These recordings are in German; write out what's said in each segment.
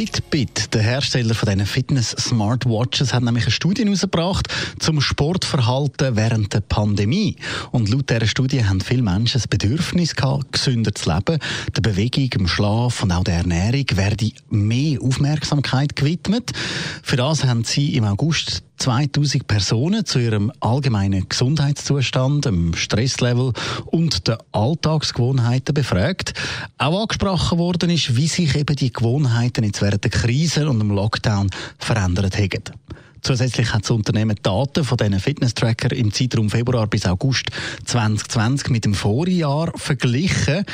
Fitbit, der Hersteller von diesen Fitness-Smartwatches, hat nämlich eine Studie herausgebracht zum Sportverhalten während der Pandemie. Und laut dieser Studie haben viele Menschen das Bedürfnis gehabt, gesünder zu leben. Der Bewegung, dem Schlaf und auch der Ernährung werde mehr Aufmerksamkeit gewidmet. Für das haben sie im August 2000 Personen zu ihrem allgemeinen Gesundheitszustand, dem Stresslevel und den Alltagsgewohnheiten befragt. Auch angesprochen worden ist, wie sich eben die Gewohnheiten jetzt während der Krise und dem Lockdown verändert haben. Zusätzlich hat das Unternehmen Daten von diesen Fitness-Tracker im Zeitraum Februar bis August 2020 mit dem Vorjahr verglichen.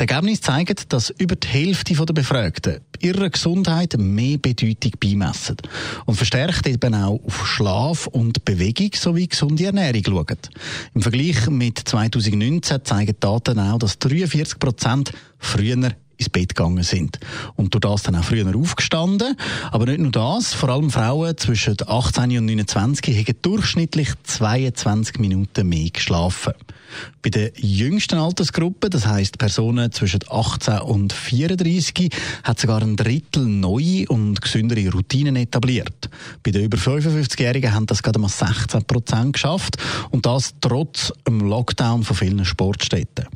Die Ergebnisse zeigen, dass über die Hälfte der Befragten ihrer Gesundheit mehr Bedeutung beimessen und verstärkt eben auch auf Schlaf und Bewegung sowie gesunde Ernährung schauen. Im Vergleich mit 2019 zeigen Daten auch, dass 43 Prozent früher ins Bett gegangen sind. Und durch das dann auch früher aufgestanden. Aber nicht nur das, vor allem Frauen zwischen 18 und 29 haben durchschnittlich 22 Minuten mehr geschlafen. Bei der jüngsten Altersgruppe, das heißt Personen zwischen 18 und 34, hat sogar ein Drittel neue und gesündere Routinen etabliert. Bei den über 55-Jährigen haben das gerade mal 16 Prozent geschafft und das trotz dem Lockdown von vielen Sportstätten.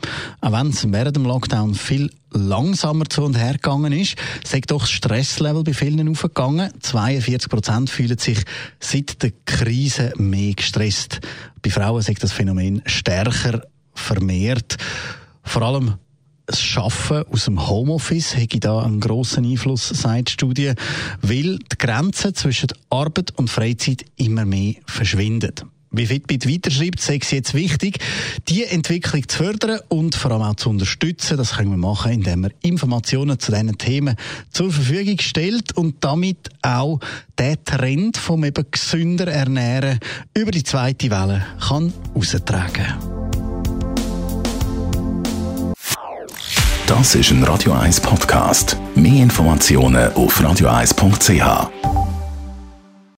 Auch wenn es während dem Lockdown viel langsamer zu und her gegangen ist, sagt doch das Stresslevel bei vielen aufgegangen. 42 Prozent fühlen sich seit der Krise mehr gestresst. Bei Frauen sagt das Phänomen stärker vermehrt. Vor allem das Schaffen aus dem Homeoffice hätte da einen grossen Einfluss, sagt die Studie, weil die Grenzen zwischen Arbeit und Freizeit immer mehr verschwinden wie Fitbit weiterschreibt, sei es jetzt wichtig, die Entwicklung zu fördern und vor allem auch zu unterstützen. Das können wir machen, indem wir Informationen zu diesen Themen zur Verfügung stellt und damit auch den Trend vom eben gesünder Ernähren über die zweite Welle kann austragen. Das ist ein Radio 1 Podcast. Mehr Informationen auf radio1.ch.